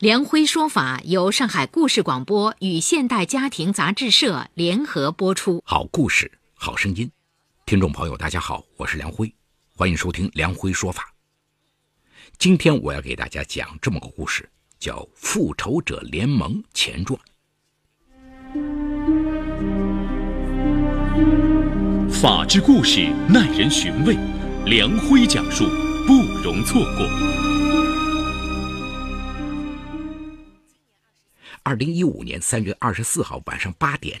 梁辉说法由上海故事广播与现代家庭杂志社联合播出。好故事，好声音，听众朋友，大家好，我是梁辉，欢迎收听梁辉说法。今天我要给大家讲这么个故事，叫《复仇者联盟前传》。法治故事耐人寻味，梁辉讲述不容错过。二零一五年三月二十四号晚上八点，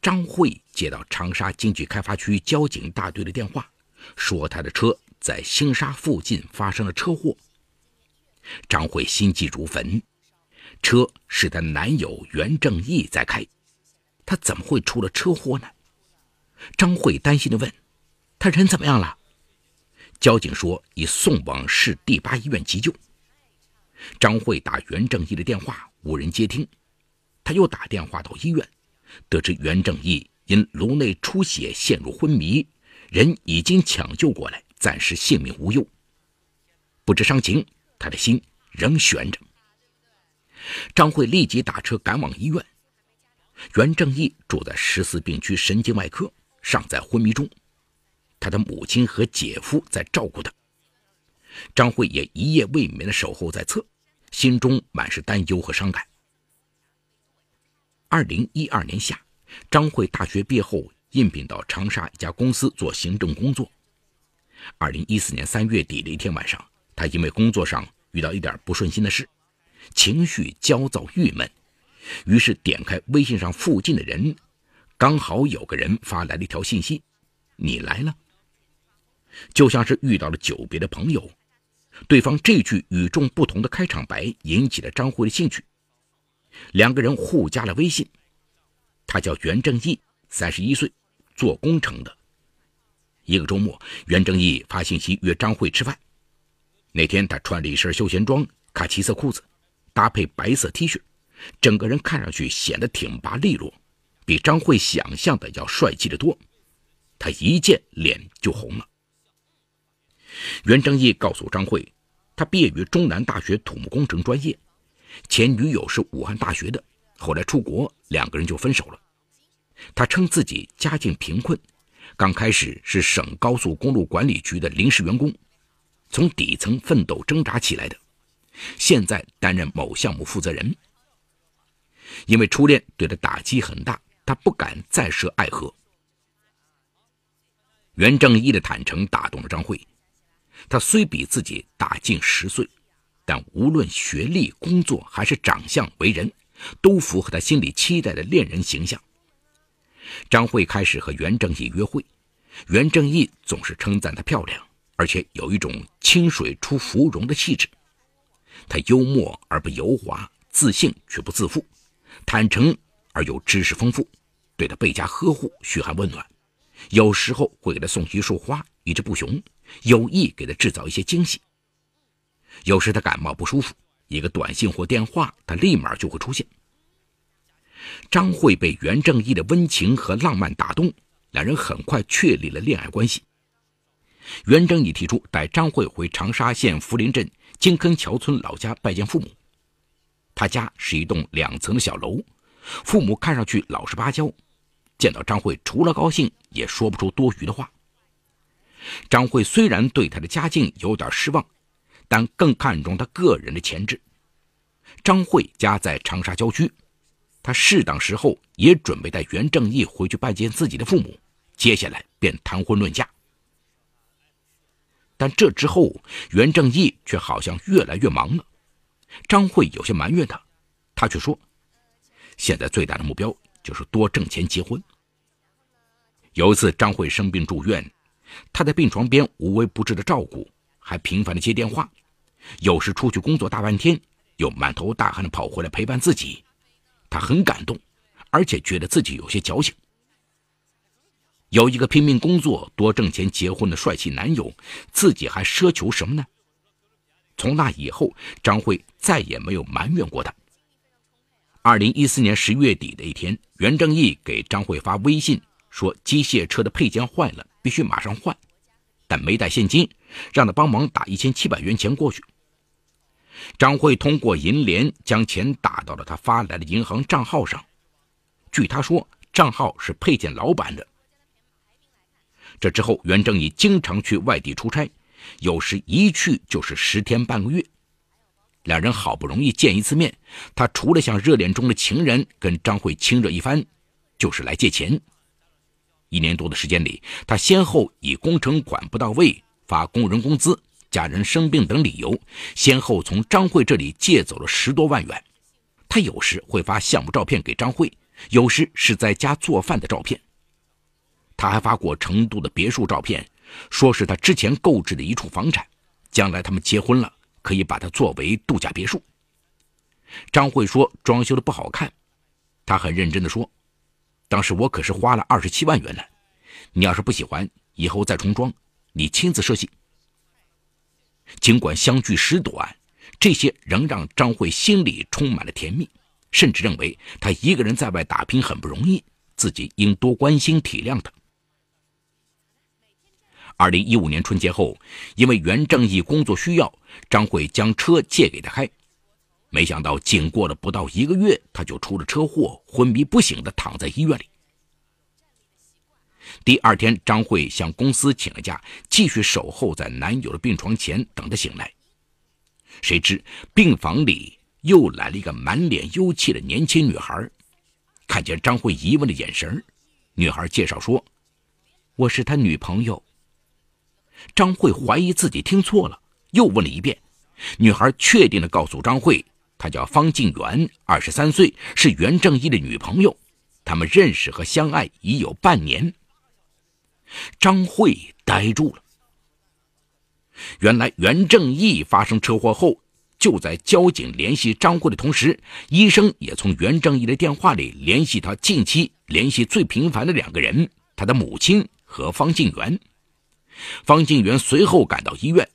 张慧接到长沙经济开发区交警大队的电话，说她的车在星沙附近发生了车祸。张慧心急如焚，车是她男友袁正义在开，他怎么会出了车祸呢？张慧担心地问：“他人怎么样了？”交警说已送往市第八医院急救。张慧打袁正义的电话。无人接听，他又打电话到医院，得知袁正义因颅内出血陷入昏迷，人已经抢救过来，暂时性命无忧。不知伤情，他的心仍悬着。张慧立即打车赶往医院。袁正义住在十四病区神经外科，尚在昏迷中，他的母亲和姐夫在照顾他。张慧也一夜未眠的守候在侧。心中满是担忧和伤感。二零一二年夏，张慧大学毕业后应聘到长沙一家公司做行政工作。二零一四年三月底的一天晚上，她因为工作上遇到一点不顺心的事，情绪焦躁郁闷，于是点开微信上附近的人，刚好有个人发来了一条信息：“你来了。”就像是遇到了久别的朋友。对方这句与众不同的开场白引起了张慧的兴趣，两个人互加了微信。他叫袁正义，三十一岁，做工程的。一个周末，袁正义发信息约张慧吃饭。那天他穿了一身休闲装，卡其色裤子，搭配白色 T 恤，整个人看上去显得挺拔利落，比张慧想象的要帅气的多。他一见脸就红了。袁正义告诉张慧，他毕业于中南大学土木工程专业，前女友是武汉大学的，后来出国，两个人就分手了。他称自己家境贫困，刚开始是省高速公路管理局的临时员工，从底层奋斗挣扎起来的，现在担任某项目负责人。因为初恋对他打击很大，他不敢再涉爱河。袁正义的坦诚打动了张慧。他虽比自己大近十岁，但无论学历、工作还是长相、为人，都符合他心里期待的恋人形象。张慧开始和袁正义约会，袁正义总是称赞她漂亮，而且有一种清水出芙蓉的气质。他幽默而不油滑，自信却不自负，坦诚而又知识丰富，对他倍加呵护，嘘寒问暖，有时候会给他送一束花，一只布熊。有意给他制造一些惊喜。有时他感冒不舒服，一个短信或电话，他立马就会出现。张慧被袁正义的温情和浪漫打动，两人很快确立了恋爱关系。袁正义提出带张慧回长沙县涪陵镇金坑桥村老家拜见父母。他家是一栋两层的小楼，父母看上去老实巴交，见到张慧除了高兴，也说不出多余的话。张慧虽然对他的家境有点失望，但更看重他个人的潜质。张慧家在长沙郊区，他适当时候也准备带袁正义回去拜见自己的父母，接下来便谈婚论嫁。但这之后，袁正义却好像越来越忙了。张慧有些埋怨他，他却说：“现在最大的目标就是多挣钱结婚。”有一次，张慧生病住院。他在病床边无微不至的照顾，还频繁的接电话，有时出去工作大半天，又满头大汗的跑回来陪伴自己。他很感动，而且觉得自己有些矫情。有一个拼命工作、多挣钱、结婚的帅气男友，自己还奢求什么呢？从那以后，张慧再也没有埋怨过他。二零一四年十月底的一天，袁正义给张慧发微信说：“机械车的配件坏了，必须马上换，但没带现金，让他帮忙打一千七百元钱过去。”张慧通过银联将钱打到了他发来的银行账号上。据他说，账号是配件老板的。这之后，袁正义经常去外地出差，有时一去就是十天半个月。两人好不容易见一次面，他除了像热恋中的情人跟张慧亲热一番，就是来借钱。一年多的时间里，他先后以工程款不到位、发工人工资、家人生病等理由，先后从张慧这里借走了十多万元。他有时会发项目照片给张慧，有时是在家做饭的照片。他还发过成都的别墅照片，说是他之前购置的一处房产，将来他们结婚了可以把它作为度假别墅。张慧说装修的不好看，他很认真的说：“当时我可是花了二十七万元呢，你要是不喜欢，以后再重装，你亲自设计。”尽管相距时短，这些仍让张慧心里充满了甜蜜，甚至认为他一个人在外打拼很不容易，自己应多关心体谅他。二零一五年春节后，因为袁正义工作需要，张慧将车借给他开。没想到，仅过了不到一个月，他就出了车祸，昏迷不醒的躺在医院里。第二天，张慧向公司请了假，继续守候在男友的病床前等他醒来。谁知病房里又来了一个满脸忧气的年轻女孩。看见张慧疑问的眼神，女孩介绍说：“我是他女朋友。”张慧怀疑自己听错了，又问了一遍。女孩确定地告诉张慧，她叫方静媛，二十三岁，是袁正义的女朋友，他们认识和相爱已有半年。张慧呆住了。原来袁正义发生车祸后，就在交警联系张慧的同时，医生也从袁正义的电话里联系他近期联系最频繁的两个人：他的母亲和方静媛。方静元随后赶到医院，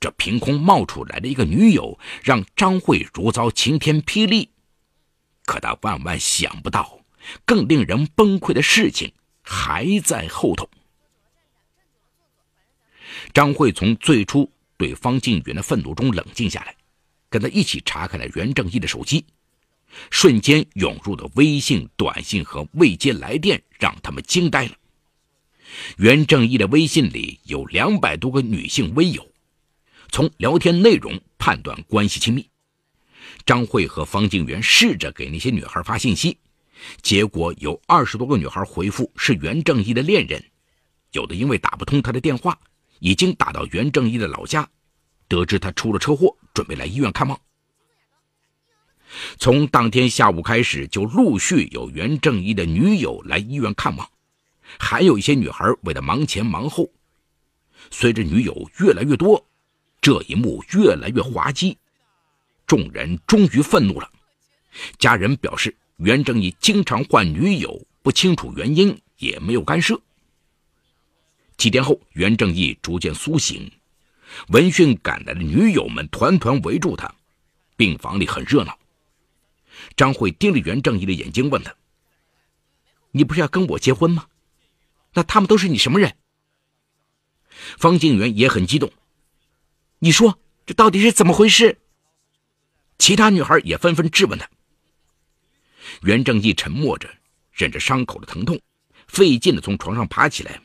这凭空冒出来的一个女友，让张慧如遭晴天霹雳。可他万万想不到，更令人崩溃的事情还在后头。张慧从最初对方静元的愤怒中冷静下来，跟他一起查看了袁正义的手机，瞬间涌入的微信、短信和未接来电，让他们惊呆了。袁正义的微信里有两百多个女性微友，从聊天内容判断关系亲密。张慧和方静元试着给那些女孩发信息，结果有二十多个女孩回复是袁正义的恋人，有的因为打不通他的电话，已经打到袁正义的老家，得知他出了车祸，准备来医院看望。从当天下午开始，就陆续有袁正义的女友来医院看望。还有一些女孩为了忙前忙后，随着女友越来越多，这一幕越来越滑稽。众人终于愤怒了。家人表示，袁正义经常换女友，不清楚原因，也没有干涉。几天后，袁正义逐渐苏醒，闻讯赶来的女友们团团围住他，病房里很热闹。张慧盯着袁正义的眼睛，问他：“你不是要跟我结婚吗？”那他们都是你什么人？方静元也很激动。你说这到底是怎么回事？其他女孩也纷纷质问他。袁正义沉默着，忍着伤口的疼痛，费劲的从床上爬起来，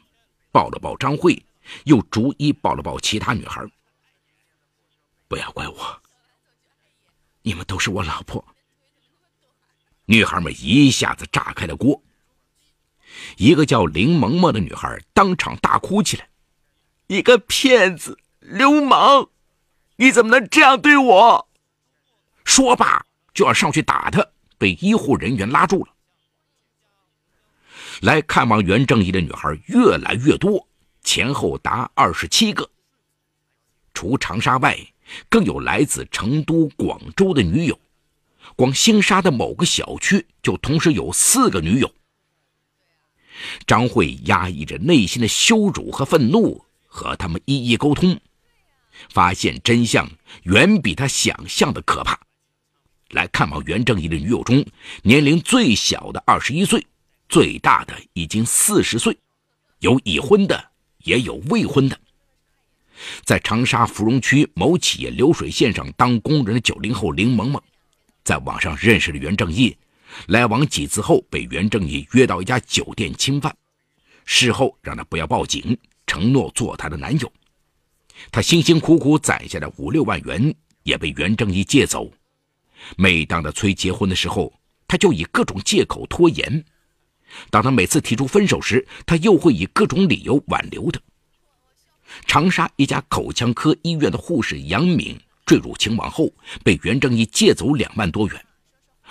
抱了抱张慧，又逐一抱了抱其他女孩。不要怪我，你们都是我老婆。女孩们一下子炸开了锅。一个叫林萌萌的女孩当场大哭起来：“一个骗子，流氓！你怎么能这样对我？”说罢就要上去打他，被医护人员拉住了。来看望袁正义的女孩越来越多，前后达二十七个。除长沙外，更有来自成都、广州的女友。光星沙的某个小区就同时有四个女友。张慧压抑着内心的羞辱和愤怒，和他们一一沟通，发现真相远比他想象的可怕。来看望袁正义的女友中，年龄最小的二十一岁，最大的已经四十岁，有已婚的，也有未婚的。在长沙芙蓉区某企业流水线上当工人的九零后林萌萌，在网上认识了袁正义，来往几次后被袁正义约到一家酒店侵犯，事后让他不要报警，承诺做他的男友。他辛辛苦苦攒下的五六万元也被袁正义借走。每当他催结婚的时候，他就以各种借口拖延；当他每次提出分手时，他又会以各种理由挽留他。长沙一家口腔科医院的护士杨敏坠入情网后，被袁正义借走两万多元。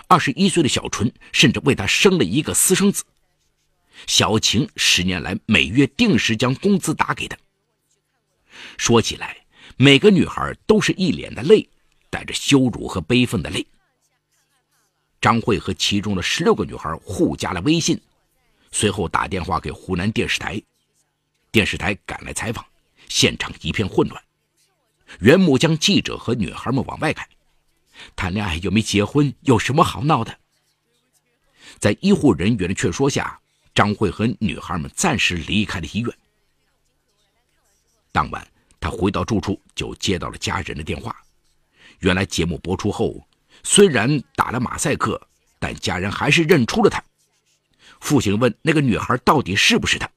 二十一岁的小纯甚至为他生了一个私生子。小晴十年来每月定时将工资打给他。说起来，每个女孩都是一脸的泪。带着羞辱和悲愤的泪，张慧和其中的十六个女孩互加了微信，随后打电话给湖南电视台，电视台赶来采访，现场一片混乱。袁木将记者和女孩们往外赶，谈恋爱又没结婚，有什么好闹的？在医护人员的劝说下，张慧和女孩们暂时离开了医院。当晚，他回到住处就接到了家人的电话。原来节目播出后，虽然打了马赛克，但家人还是认出了他。父亲问那个女孩到底是不是他，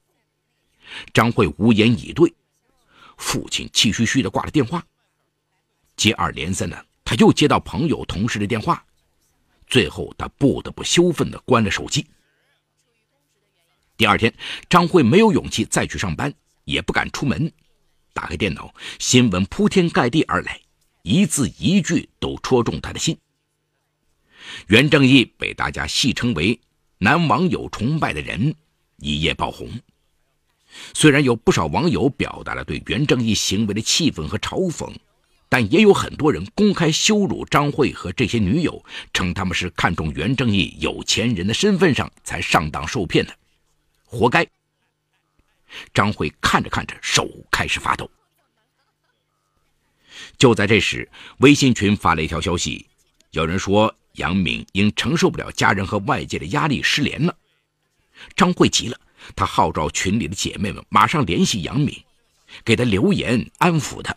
张慧无言以对。父亲气吁吁地挂了电话。接二连三的，他又接到朋友、同事的电话，最后他不得不羞愤地关了手机。第二天，张慧没有勇气再去上班，也不敢出门。打开电脑，新闻铺天盖地而来。一字一句都戳中他的心。袁正义被大家戏称为“男网友崇拜的人”，一夜爆红。虽然有不少网友表达了对袁正义行为的气愤和嘲讽，但也有很多人公开羞辱张慧和这些女友，称他们是看中袁正义有钱人的身份上才上当受骗的，活该。张慧看着看着，手开始发抖。就在这时，微信群发了一条消息，有人说杨敏因承受不了家人和外界的压力失联了。张慧急了，她号召群里的姐妹们马上联系杨敏，给她留言安抚她。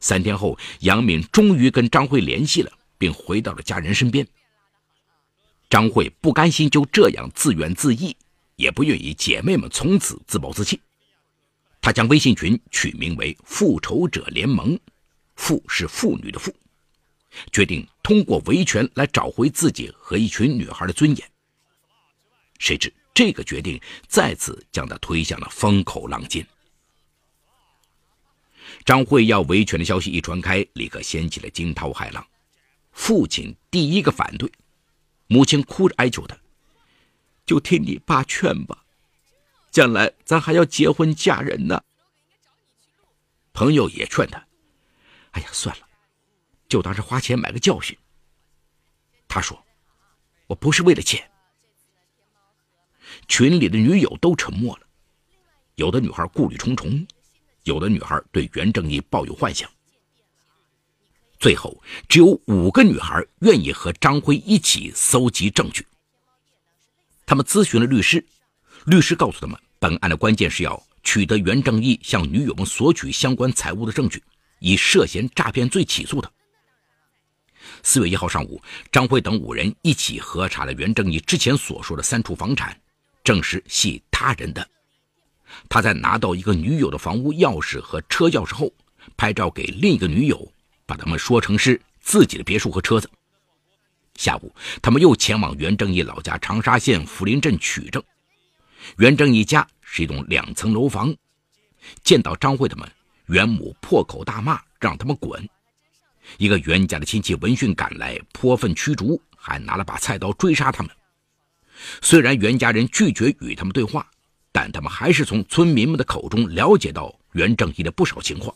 三天后，杨敏终于跟张慧联系了，并回到了家人身边。张慧不甘心就这样自怨自艾，也不愿意姐妹们从此自暴自弃。他将微信群取名为“复仇者联盟”，“复”是妇女的“复”，决定通过维权来找回自己和一群女孩的尊严。谁知这个决定再次将他推向了风口浪尖。张慧要维权的消息一传开，立刻掀起了惊涛骇浪。父亲第一个反对，母亲哭着哀求他：“就听你爸劝吧。”将来咱还要结婚嫁人呢。朋友也劝他：“哎呀，算了，就当是花钱买个教训。”他说：“我不是为了钱。”群里的女友都沉默了，有的女孩顾虑重重，有的女孩对袁正义抱有幻想。最后，只有五个女孩愿意和张辉一起搜集证据。他们咨询了律师。律师告诉他们，本案的关键是要取得袁正义向女友们索取相关财物的证据，以涉嫌诈骗罪起诉他。四月一号上午，张辉等五人一起核查了袁正义之前所说的三处房产，证实系他人的。他在拿到一个女友的房屋钥匙和车钥匙后，拍照给另一个女友，把他们说成是自己的别墅和车子。下午，他们又前往袁正义老家长沙县福林镇取证。袁正义家是一栋两层楼房，见到张慧他们，袁母破口大骂，让他们滚。一个袁家的亲戚闻讯赶来，泼粪驱逐，还拿了把菜刀追杀他们。虽然袁家人拒绝与他们对话，但他们还是从村民们的口中了解到袁正义的不少情况。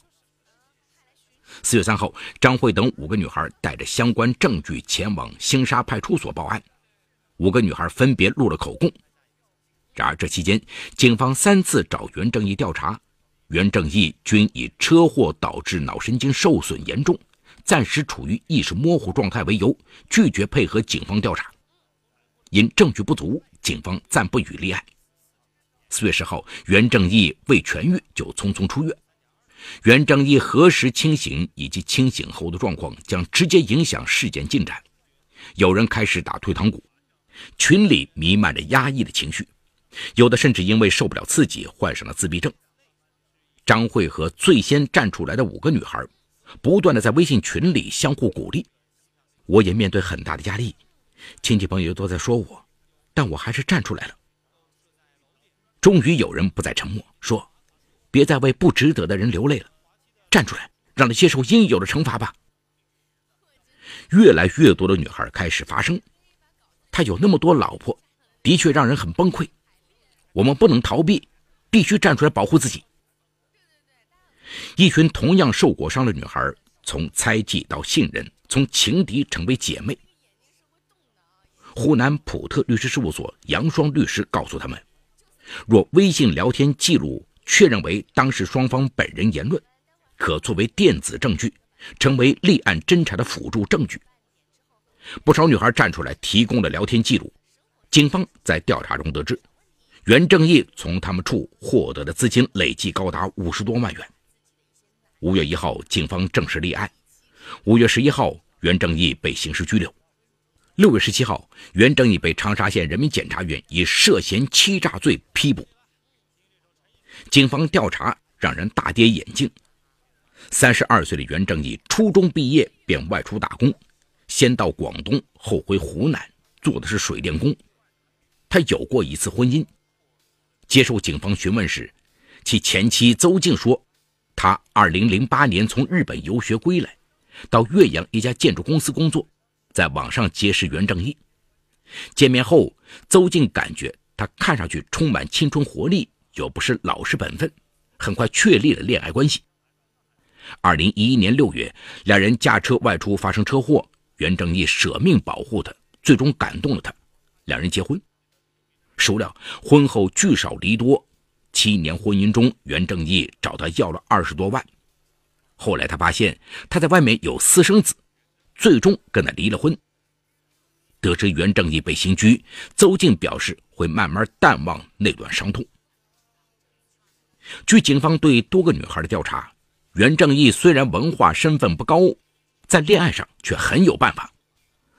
四月三号，张慧等五个女孩带着相关证据前往星沙派出所报案，五个女孩分别录了口供。然而这期间，警方三次找袁正义调查，袁正义均以车祸导致脑神经受损严重，暂时处于意识模糊状态为由，拒绝配合警方调查。因证据不足，警方暂不予立案。四月十号，袁正义未痊愈就匆匆出院。袁正义何时清醒以及清醒后的状况，将直接影响事件进展。有人开始打退堂鼓，群里弥漫着压抑的情绪，有的甚至因为受不了刺激，患上了自闭症。张慧和最先站出来的五个女孩，不断的在微信群里相互鼓励。我也面对很大的压力，亲戚朋友都在说我，但我还是站出来了。终于有人不再沉默，说：“别再为不值得的人流泪了，站出来，让他接受应有的惩罚吧。”越来越多的女孩开始发声：“他有那么多老婆，的确让人很崩溃。我们不能逃避，必须站出来保护自己。”一群同样受过伤的女孩，从猜忌到信任，从情敌成为姐妹。湖南普特律师事务所杨双律师告诉他们。若微信聊天记录确认为当事双方本人言论，可作为电子证据，成为立案侦查的辅助证据。不少女孩站出来提供了聊天记录，警方在调查中得知，袁正义从他们处获得的资金累计高达五十多万元。五月一号，警方正式立案。五月十一号，袁正义被刑事拘留。六月十七号，袁正义被长沙县人民检察院以涉嫌欺诈罪批捕。警方调查让人大跌眼镜：三十二岁的袁正义初中毕业便外出打工，先到广东，后回湖南，做的是水电工。他有过一次婚姻。接受警方询问时，其前妻邹静说，他二零零八年从日本游学归来，到岳阳一家建筑公司工作。在网上结识袁正义，见面后，邹静感觉他看上去充满青春活力，又不失老实本分，很快确立了恋爱关系。二零一一年六月，两人驾车外出发生车祸，袁正义舍命保护他，最终感动了他，两人结婚。孰料婚后聚少离多，七年婚姻中，袁正义找他要了二十多万。后来他发现他在外面有私生子。最终跟他离了婚。得知袁正义被刑拘，邹静表示会慢慢淡忘那段伤痛。据警方对多个女孩的调查，袁正义虽然文化身份不高，在恋爱上却很有办法。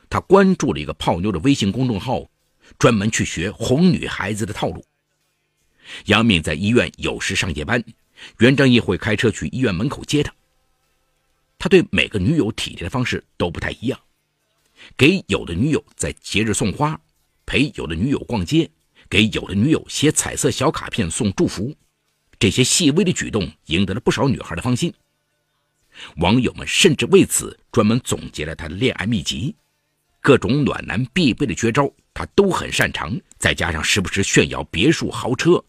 他关注了一个泡妞的微信公众号，专门去学哄女孩子的套路。杨敏在医院有时上夜班，袁正义会开车去医院门口接她。他对每个女友体贴的方式都不太一样，给有的女友在节日送花，陪有的女友逛街，给有的女友写彩色小卡片送祝福，这些细微的举动赢得了不少女孩的芳心。网友们甚至为此专门总结了他的恋爱秘籍，各种暖男必备的绝招他都很擅长，再加上时不时炫耀别墅豪车，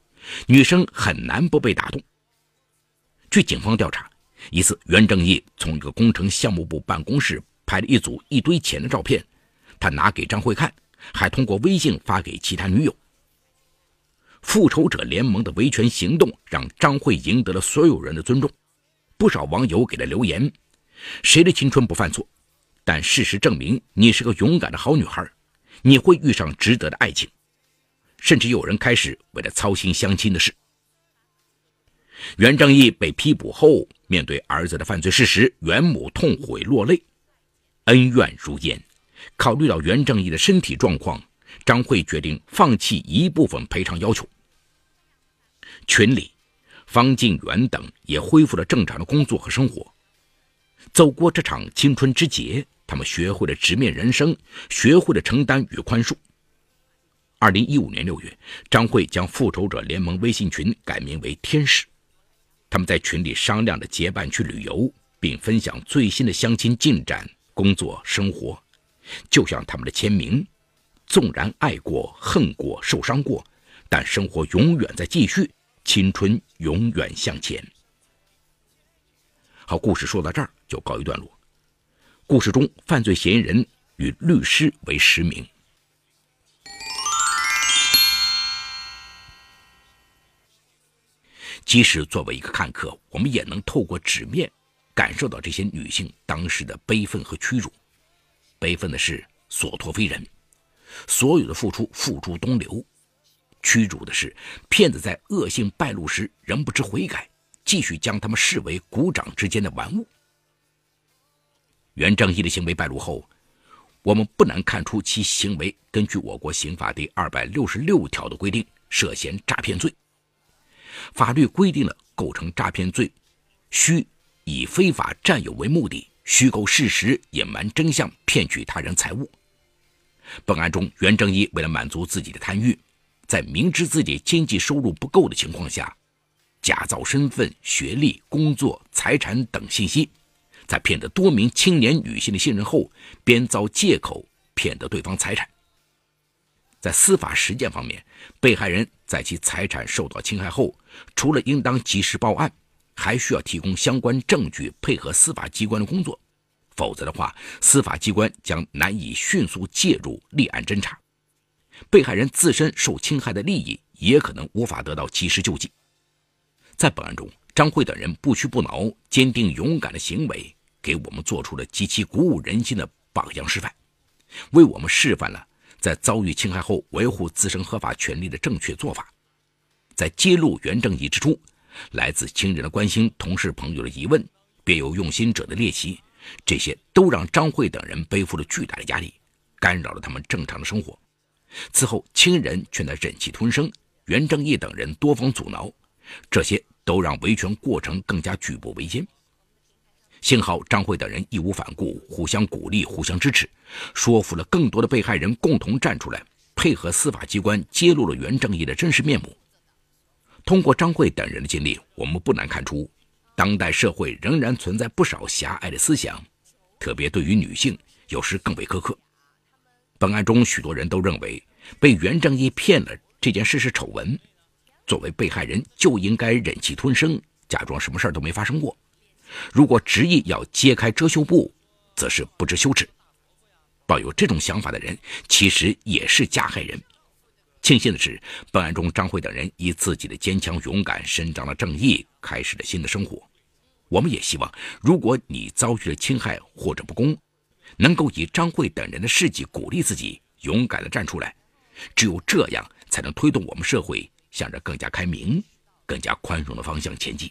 女生很难不被打动。据警方调查。一次，袁正义从一个工程项目部办公室拍了一组一堆钱的照片，他拿给张慧看，还通过微信发给其他女友。复仇者联盟的维权行动让张慧赢得了所有人的尊重，不少网友给了留言：“谁的青春不犯错？但事实证明，你是个勇敢的好女孩，你会遇上值得的爱情。”甚至有人开始为了操心相亲的事。袁正义被批捕后，面对儿子的犯罪事实，袁母痛悔落泪，恩怨如烟。考虑到袁正义的身体状况，张慧决定放弃一部分赔偿要求。群里，方静元等也恢复了正常的工作和生活。走过这场青春之劫，他们学会了直面人生，学会了承担与宽恕。二零一五年六月，张慧将复仇者联盟微信群改名为“天使”。他们在群里商量着结伴去旅游，并分享最新的相亲进展、工作、生活，就像他们的签名：“纵然爱过、恨过、受伤过，但生活永远在继续，青春永远向前。”好，故事说到这儿就告一段落。故事中，犯罪嫌疑人与律师为实名。即使作为一个看客，我们也能透过纸面感受到这些女性当时的悲愤和屈辱。悲愤的是所托非人，所有的付出付诸东流；屈辱的是骗子在恶性败露时仍不知悔改，继续将他们视为股掌之间的玩物。袁正义的行为败露后，我们不难看出其行为根据我国刑法第二百六十六条的规定，涉嫌诈骗罪。法律规定了构成诈骗罪，需以非法占有为目的，虚构事实、隐瞒真相、骗取他人财物。本案中，袁正义为了满足自己的贪欲，在明知自己经济收入不够的情况下，假造身份、学历、工作、财产等信息，在骗得多名青年女性的信任后，编造借口骗得对方财产。在司法实践方面，被害人在其财产受到侵害后，除了应当及时报案，还需要提供相关证据，配合司法机关的工作。否则的话，司法机关将难以迅速介入立案侦查，被害人自身受侵害的利益也可能无法得到及时救济。在本案中，张慧等人不屈不挠、坚定勇敢的行为，给我们做出了极其鼓舞人心的榜样示范，为我们示范了。在遭遇侵害后，维护自身合法权利的正确做法，在揭露原正义之初，来自亲人的关心、同事朋友的疑问、别有用心者的猎奇，这些都让张慧等人背负了巨大的压力，干扰了他们正常的生活。此后，亲人却在忍气吞声，袁正义等人多方阻挠，这些都让维权过程更加举步维艰。幸好张慧等人义无反顾，互相鼓励，互相支持，说服了更多的被害人共同站出来，配合司法机关揭露了袁正义的真实面目。通过张慧等人的经历，我们不难看出，当代社会仍然存在不少狭隘的思想，特别对于女性，有时更为苛刻。本案中，许多人都认为被袁正义骗了这件事是丑闻，作为被害人就应该忍气吞声，假装什么事都没发生过。如果执意要揭开遮羞布，则是不知羞耻。抱有这种想法的人，其实也是加害人。庆幸的是，本案中张慧等人以自己的坚强勇敢，伸张了正义，开始了新的生活。我们也希望，如果你遭遇了侵害或者不公，能够以张慧等人的事迹鼓励自己，勇敢地站出来。只有这样，才能推动我们社会向着更加开明、更加宽容的方向前进。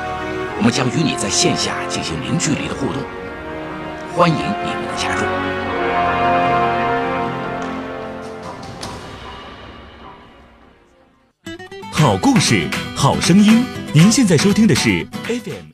我们将与你在线下进行零距离的互动，欢迎你们的加入。好故事，好声音。您现在收听的是 FM。